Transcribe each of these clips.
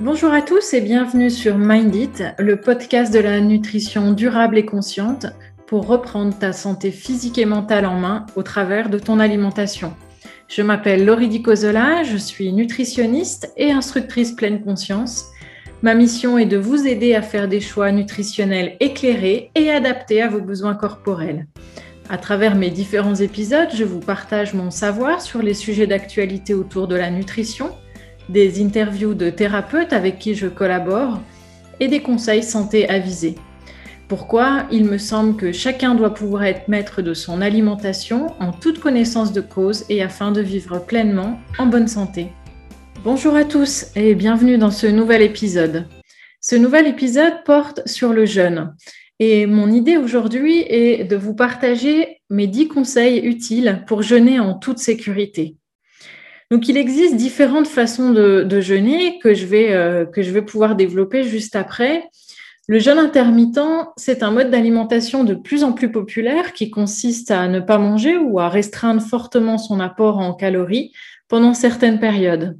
Bonjour à tous et bienvenue sur Mind It, le podcast de la nutrition durable et consciente pour reprendre ta santé physique et mentale en main au travers de ton alimentation. Je m'appelle Laurie Dicozola, je suis nutritionniste et instructrice pleine conscience. Ma mission est de vous aider à faire des choix nutritionnels éclairés et adaptés à vos besoins corporels. À travers mes différents épisodes, je vous partage mon savoir sur les sujets d'actualité autour de la nutrition, des interviews de thérapeutes avec qui je collabore et des conseils santé avisés. Pourquoi? Il me semble que chacun doit pouvoir être maître de son alimentation en toute connaissance de cause et afin de vivre pleinement en bonne santé. Bonjour à tous et bienvenue dans ce nouvel épisode. Ce nouvel épisode porte sur le jeûne. Et mon idée aujourd'hui est de vous partager mes 10 conseils utiles pour jeûner en toute sécurité. Donc, il existe différentes façons de, jeûner que je, vais, euh, que je vais pouvoir développer juste après. Le jeûne intermittent, c'est un mode d'alimentation de plus en plus populaire qui consiste à ne pas manger ou à restreindre fortement son apport en calories pendant certaines périodes.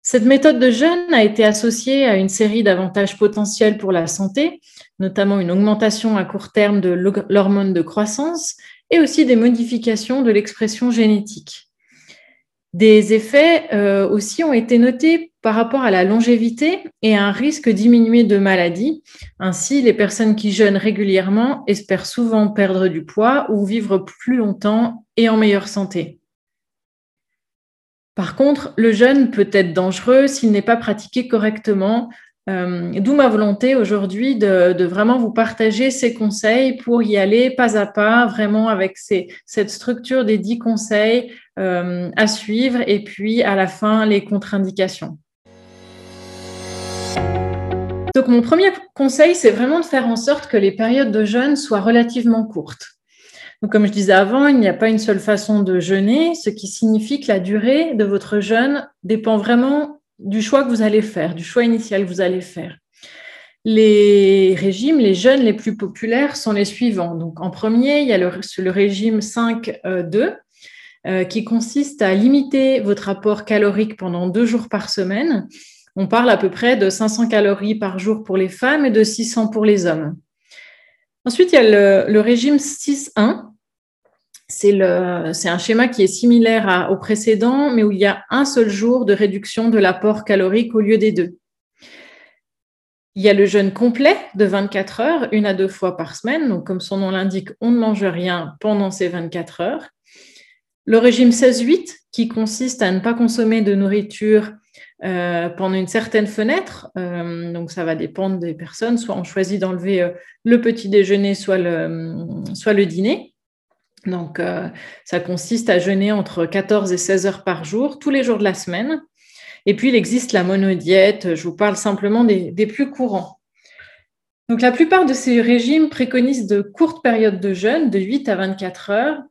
Cette méthode de jeûne a été associée à une série d'avantages potentiels pour la santé, notamment une augmentation à court terme de l'hormone de croissance et aussi des modifications de l'expression génétique. Des effets euh, aussi ont été notés par rapport à la longévité et à un risque diminué de maladie. Ainsi, les personnes qui jeûnent régulièrement espèrent souvent perdre du poids ou vivre plus longtemps et en meilleure santé. Par contre, le jeûne peut être dangereux s'il n'est pas pratiqué correctement. Euh, d'où ma volonté aujourd'hui de, vraiment vous partager ces conseils pour y aller pas à pas, vraiment avec cette structure des dix conseils euh, à suivre et puis à la fin les contre-indications. Donc mon premier conseil, c'est vraiment de faire en sorte que les périodes de jeûne soient relativement courtes. Donc, comme je disais avant, il n'y a pas une seule façon de jeûner, ce qui signifie que la durée de votre jeûne dépend vraiment du choix que vous allez faire, du choix initial que vous allez faire. Les régimes, les jeûnes les plus populaires sont les suivants. Donc, en premier, il y a le, régime 5-2 euh, qui consiste à limiter votre apport calorique pendant deux jours par semaine. On parle à peu près de 500 calories par jour pour les femmes et de 600 pour les hommes. Ensuite, il y a le, régime 6-1. C'est un schéma qui est similaire au précédent, mais où il y a un seul jour de réduction de l'apport calorique au lieu des deux. Il y a le jeûne complet de 24 heures, une à deux fois par semaine. Donc, comme son nom l'indique, on ne mange rien pendant ces 24 heures. Le régime 16-8, qui consiste à ne pas consommer de nourriture euh, pendant une certaine fenêtre. Euh, donc, ça va dépendre des personnes. Soit on choisit d'enlever euh, le petit déjeuner, soit le, soit le dîner. Donc, ça consiste à jeûner entre 14 et 16 heures par jour, tous les jours de la semaine. Et puis, il existe la monodiète. Je vous parle simplement des, plus courants. Donc, la plupart de ces régimes préconisent de courtes périodes de jeûne, de 8 à 24 heures.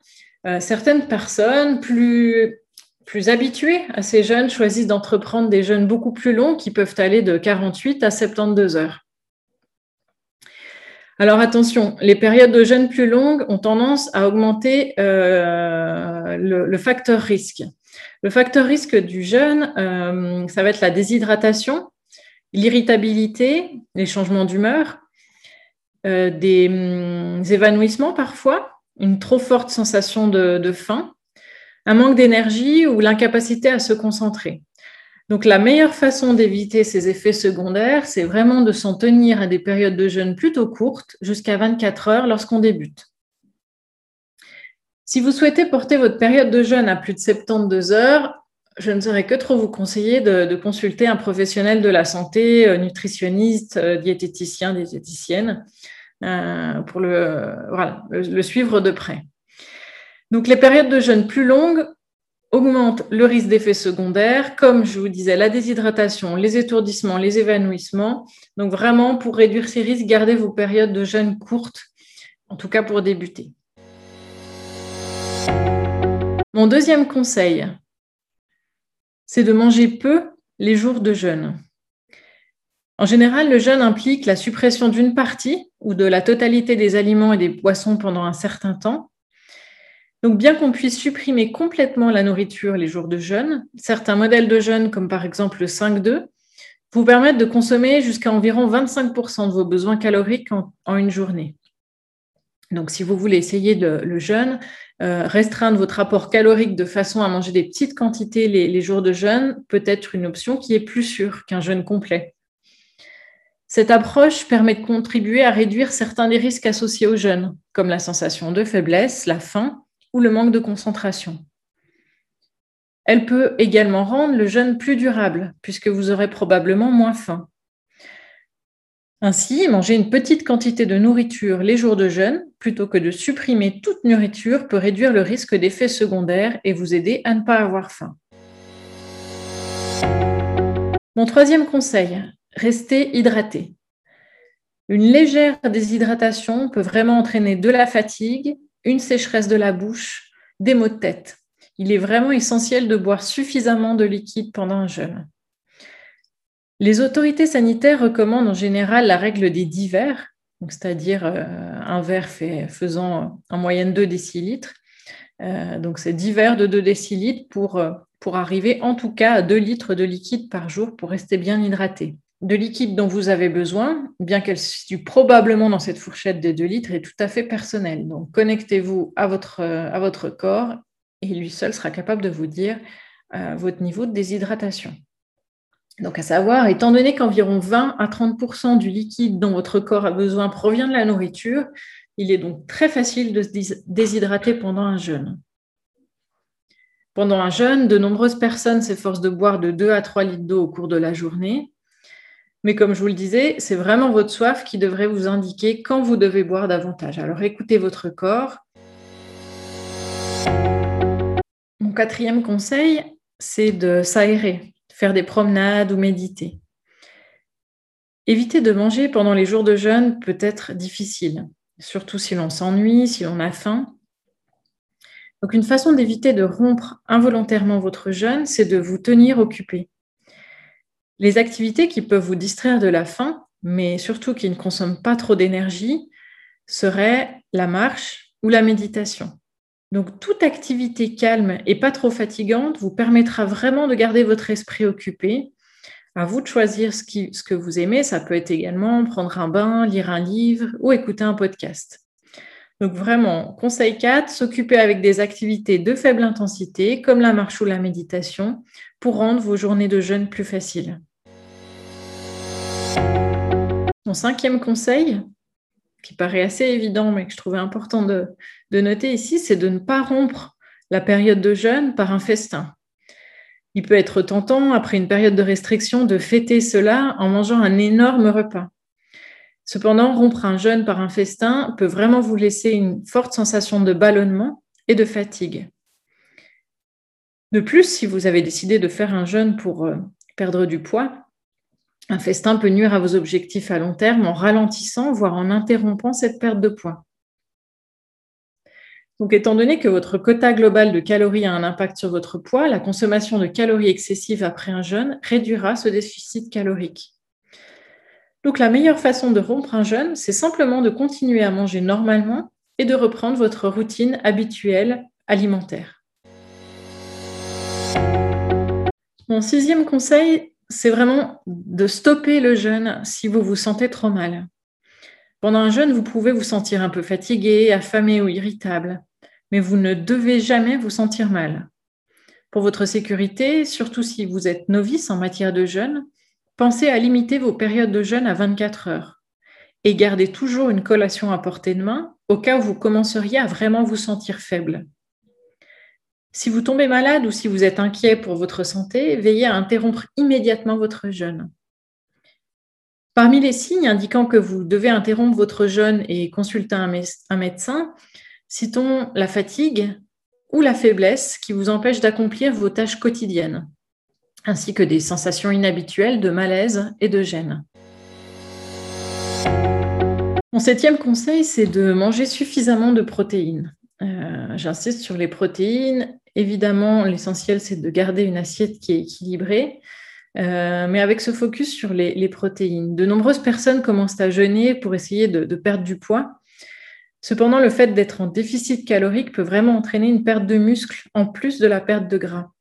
certaines personnes plus habitués à ces jeunes choisissent d'entreprendre des jeûnes beaucoup plus longs qui peuvent aller de 48 à 72 heures. Alors attention, les périodes de jeûne plus longues ont tendance à augmenter euh, le, facteur risque. Le facteur risque du jeûne, euh, ça va être la déshydratation, l'irritabilité, les changements d'humeur, euh, des, hum, évanouissements parfois, une trop forte sensation de faim, un manque d'énergie ou l'incapacité à se concentrer. Donc la meilleure façon d'éviter ces effets secondaires, c'est vraiment de s'en tenir à des périodes de jeûne plutôt courtes, jusqu'à 24 heures lorsqu'on débute. Si vous souhaitez porter votre période de jeûne à plus de 72 heures, je ne saurais que trop vous conseiller de, consulter un professionnel de la santé, euh, nutritionniste, euh, diététicien, diététicienne, euh, pour le suivre de près. Donc les périodes de jeûne plus longues augmentent le risque d'effets secondaires, comme je vous disais, la déshydratation, les étourdissements, les évanouissements. Donc vraiment, pour réduire ces risques, gardez vos périodes de jeûne courtes, en tout cas pour débuter. Mon deuxième conseil, c'est de manger peu les jours de jeûne. En général, le jeûne implique la suppression d'une partie ou de la totalité des aliments et des boissons pendant un certain temps. Donc, bien qu'on puisse supprimer complètement la nourriture les jours de jeûne, certains modèles de jeûne, comme par exemple le 5-2, vous permettre de consommer jusqu'à environ 25% de vos besoins caloriques en, une journée. Donc, si vous voulez essayer le jeûne, euh, restreindre votre apport calorique de façon à manger des petites quantités les, jours de jeûne peut être une option qui est plus sûre qu'un jeûne complet. Cette approche permet de contribuer à réduire certains des risques associés au jeûne, comme la sensation de faiblesse, la faim le manque de concentration. Elle peut également rendre le jeûne plus durable, puisque vous aurez probablement moins faim. Ainsi, manger une petite quantité de nourriture les jours de jeûne, plutôt que de supprimer toute nourriture, peut réduire le risque d'effets secondaires et vous aider à ne pas avoir faim. Mon troisième conseil, restez hydraté. Une légère déshydratation peut vraiment entraîner de la fatigue, une sécheresse de la bouche, des maux de tête. Il est vraiment essentiel de boire suffisamment de liquide pendant un jeûne. Les autorités sanitaires recommandent en général la règle des 10 verres, c'est-à-dire euh, un verre faisant en moyenne 2 décilitres. Euh, donc c'est 10 verres de 2 décilitres pour, euh, pour arriver en tout cas à 2 litres de liquide par jour pour rester bien hydraté. De liquide dont vous avez besoin, bien qu'elle se situe probablement dans cette fourchette de 2 litres, est tout à fait personnelle. Donc connectez-vous à votre, à votre corps et lui seul sera capable de vous dire votre niveau de déshydratation. Donc, à savoir, étant donné qu'environ 20 à 30% du liquide dont votre corps a besoin provient de la nourriture, il est donc très facile de se déshydrater pendant un jeûne. Pendant un jeûne, de nombreuses personnes s'efforcent de boire de 2 à 3 litres d'eau au cours de la journée. Mais comme je vous le disais, c'est vraiment votre soif qui devrait vous indiquer quand vous devez boire davantage. Alors écoutez votre corps. Mon quatrième conseil, c'est de s'aérer faire des promenades ou méditer. Éviter de manger pendant les jours de jeûne peut être difficile, surtout si l'on s'ennuie, si l'on a faim. Donc une façon d'éviter de rompre involontairement votre jeûne, c'est de vous tenir occupé. Les activités qui peuvent vous distraire de la faim, mais surtout qui ne consomment pas trop d'énergie, seraient la marche ou la méditation. Donc, toute activité calme et pas trop fatigante vous permettra vraiment de garder votre esprit occupé. À vous de choisir ce, que vous aimez. Ça peut être également prendre un bain, lire un livre ou écouter un podcast. Donc, vraiment, conseil 4, s'occuper avec des activités de faible intensité, comme la marche ou la méditation, pour rendre vos journées de jeûne plus faciles. Mon cinquième conseil, qui paraît assez évident, mais que je trouvais important de, noter ici, c'est de ne pas rompre la période de jeûne par un festin. Il peut être tentant, après une période de restriction, de fêter cela en mangeant un énorme repas. Cependant, rompre un jeûne par un festin peut vraiment vous laisser une forte sensation de ballonnement et de fatigue. De plus, si vous avez décidé de faire un jeûne pour euh, perdre du poids, un festin peut nuire à vos objectifs à long terme en ralentissant, voire en interrompant cette perte de poids. Donc, étant donné que votre quota global de calories a un impact sur votre poids, la consommation de calories excessives après un jeûne réduira ce déficit calorique. Donc, la meilleure façon de rompre un jeûne, c'est simplement de continuer à manger normalement et de reprendre votre routine habituelle alimentaire. Mon sixième conseil, c'est vraiment de stopper le jeûne si vous vous sentez trop mal. Pendant un jeûne, vous pouvez vous sentir un peu fatigué, affamé ou irritable, mais vous ne devez jamais vous sentir mal. Pour votre sécurité, surtout si vous êtes novice en matière de jeûne, pensez à limiter vos périodes de jeûne à 24 heures et gardez toujours une collation à portée de main au cas où vous commenceriez à vraiment vous sentir faible. Si vous tombez malade ou si vous êtes inquiet pour votre santé, veillez à interrompre immédiatement votre jeûne. Parmi les signes indiquant que vous devez interrompre votre jeûne et consulter un, médecin, citons la fatigue ou la faiblesse qui vous empêche d'accomplir vos tâches quotidiennes, ainsi que des sensations inhabituelles de malaise et de gêne. Mon septième conseil, c'est de manger suffisamment de protéines. Euh, j'insiste sur les protéines Évidemment, l'essentiel, c'est de garder une assiette qui est équilibrée, euh, mais avec ce focus sur les, protéines. De nombreuses personnes commencent à jeûner pour essayer de, perdre du poids. Cependant, le fait d'être en déficit calorique peut vraiment entraîner une perte de muscle en plus de la perte de gras.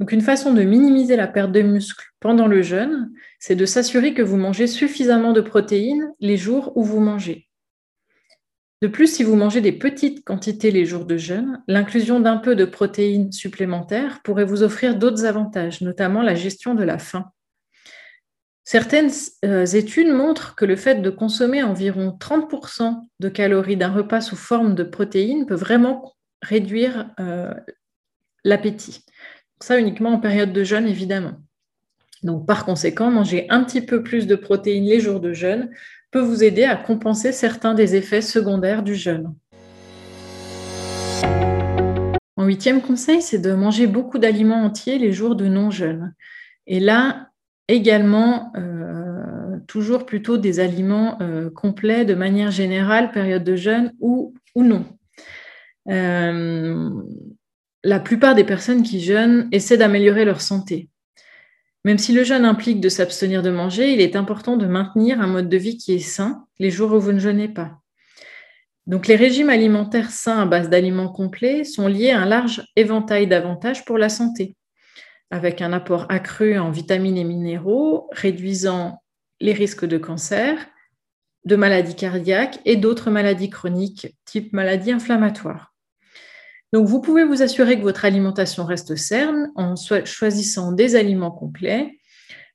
Donc une façon de minimiser la perte de muscle pendant le jeûne, c'est de s'assurer que vous mangez suffisamment de protéines les jours où vous mangez. De plus, si vous mangez des petites quantités les jours de jeûne, l'inclusion d'un peu de protéines supplémentaires pourrait vous offrir d'autres avantages, notamment la gestion de la faim. Certaines euh, études montrent que le fait de consommer environ 30% de calories d'un repas sous forme de protéines peut vraiment réduire euh, l'appétit. Ça uniquement en période de jeûne, évidemment. Donc, par conséquent, manger un petit peu plus de protéines les jours de jeûne peut vous aider à compenser certains des effets secondaires du jeûne. Mon huitième conseil, c'est de manger beaucoup d'aliments entiers les jours de non-jeûne. Et là, également, euh, toujours plutôt des aliments euh, complets de manière générale, période de jeûne ou, non. Euh, la plupart des personnes qui jeûnent essaient d'améliorer leur santé. Même si le jeûne implique de s'abstenir de manger, il est important de maintenir un mode de vie qui est sain les jours où vous ne jeûnez pas. Donc les régimes alimentaires sains à base d'aliments complets sont liés à un large éventail d'avantages pour la santé, avec un apport accru en vitamines et minéraux, réduisant les risques de cancer, de maladies cardiaques et d'autres maladies chroniques, type maladies inflammatoires. Donc, vous pouvez vous assurer que votre alimentation reste saine en choisissant des aliments complets.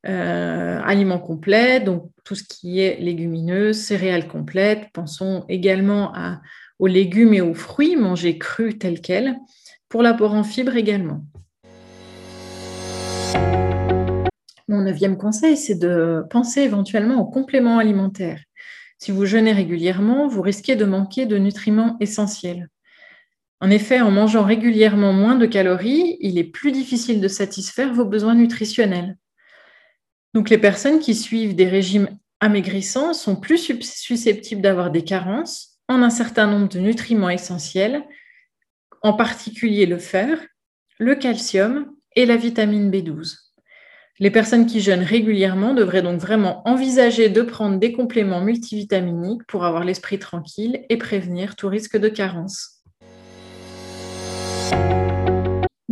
Euh, aliments complets, donc tout ce qui est légumineuses, céréales complètes. Pensons également aux légumes et aux fruits, mangés crus tels quels, pour l'apport en fibres également. Mon neuvième conseil, c'est de penser éventuellement aux compléments alimentaires. Si vous jeûnez régulièrement, vous risquez de manquer de nutriments essentiels. En effet, en mangeant régulièrement moins de calories, il est plus difficile de satisfaire vos besoins nutritionnels. Donc les personnes qui suivent des régimes amaigrissants sont plus susceptibles d'avoir des carences en un certain nombre de nutriments essentiels, en particulier le fer, le calcium et la vitamine B12. Les personnes qui jeûnent régulièrement devraient donc vraiment envisager de prendre des compléments multivitaminiques pour avoir l'esprit tranquille et prévenir tout risque de carence.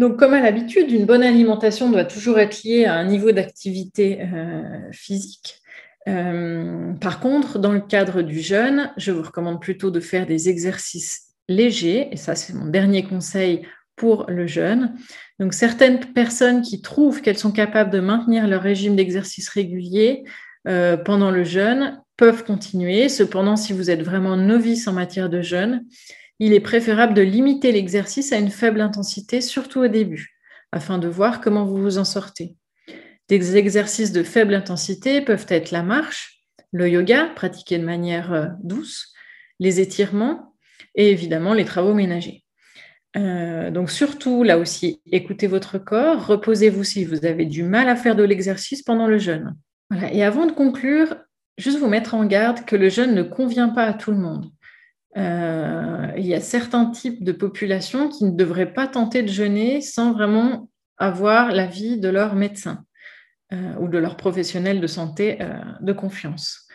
Donc, comme à l'habitude, une bonne alimentation doit toujours être liée à un niveau d'activité euh, physique. Euh, par contre, dans le cadre du jeûne, je vous recommande plutôt de faire des exercices légers, et ça c'est mon dernier conseil pour le jeûne. Donc, certaines personnes qui trouvent qu'elles sont capables de maintenir leur régime d'exercice régulier euh, pendant le jeûne peuvent continuer. Cependant, si vous êtes vraiment novice en matière de jeûne, il est préférable de limiter l'exercice à une faible intensité, surtout au début, afin de voir comment vous vous en sortez. Des exercices de faible intensité peuvent être la marche, le yoga, pratiqué de manière euh, douce, les étirements et évidemment les travaux ménagers. Euh, donc surtout, là aussi, écoutez votre corps, reposez-vous si vous avez du mal à faire de l'exercice pendant le jeûne. Et avant de conclure, juste vous mettre en garde que le jeûne ne convient pas à tout le monde. Euh, il y a certains types de populations qui ne devraient pas tenter de jeûner sans vraiment avoir l'avis de leur médecin euh, ou de leur professionnel de santé euh, de confiance.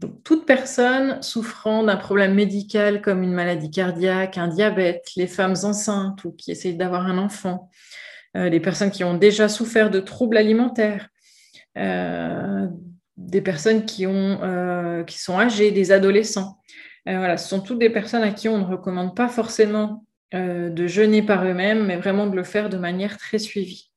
Donc, toute personne souffrant d'un problème médical comme une maladie cardiaque, un diabète, les femmes enceintes ou qui essayent d'avoir un enfant, les personnes qui ont déjà souffert de troubles alimentaires, des personnes qui, ont, qui sont âgées, des adolescents, voilà, ce sont toutes des personnes à qui on ne recommande pas forcément euh, de jeûner par eux-mêmes, mais vraiment de le faire de manière très suivie.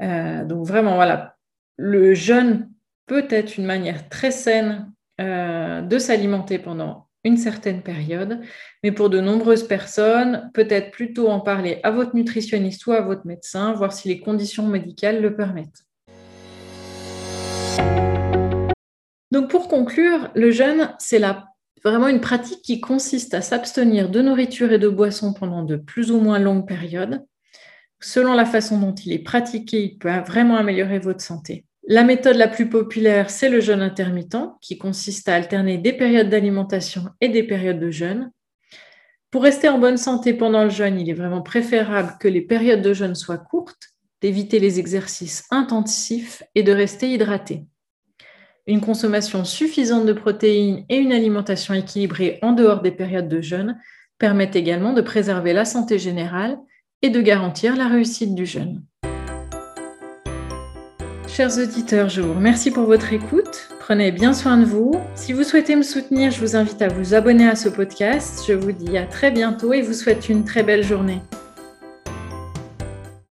Euh, donc vraiment, voilà, le jeûne peut être une manière très saine de s'alimenter pendant une certaine période, mais pour de nombreuses personnes, peut-être plutôt en parler à votre nutritionniste ou à votre médecin, voir si les conditions médicales le permettent. Donc pour conclure, le jeûne, c'est la vraiment une pratique qui consiste à s'abstenir de nourriture et de boissons pendant de plus ou moins longues périodes. Selon la façon dont il est pratiqué, il peut vraiment améliorer votre santé. La méthode la plus populaire, c'est le jeûne intermittent, qui consiste à alterner des périodes d'alimentation et des périodes de jeûne. Pour rester en bonne santé pendant le jeûne, il est vraiment préférable que les périodes de jeûne soient courtes, d'éviter les exercices intensifs et de rester hydraté. Une consommation suffisante de protéines et une alimentation équilibrée en dehors des périodes de jeûne permettent également de préserver la santé générale et de garantir la réussite du jeûne. Chers auditeurs, je vous remercie pour votre écoute. Prenez bien soin de vous. Si vous souhaitez me soutenir, je vous invite à vous abonner à ce podcast. Je vous dis à très bientôt et vous souhaite une très belle journée.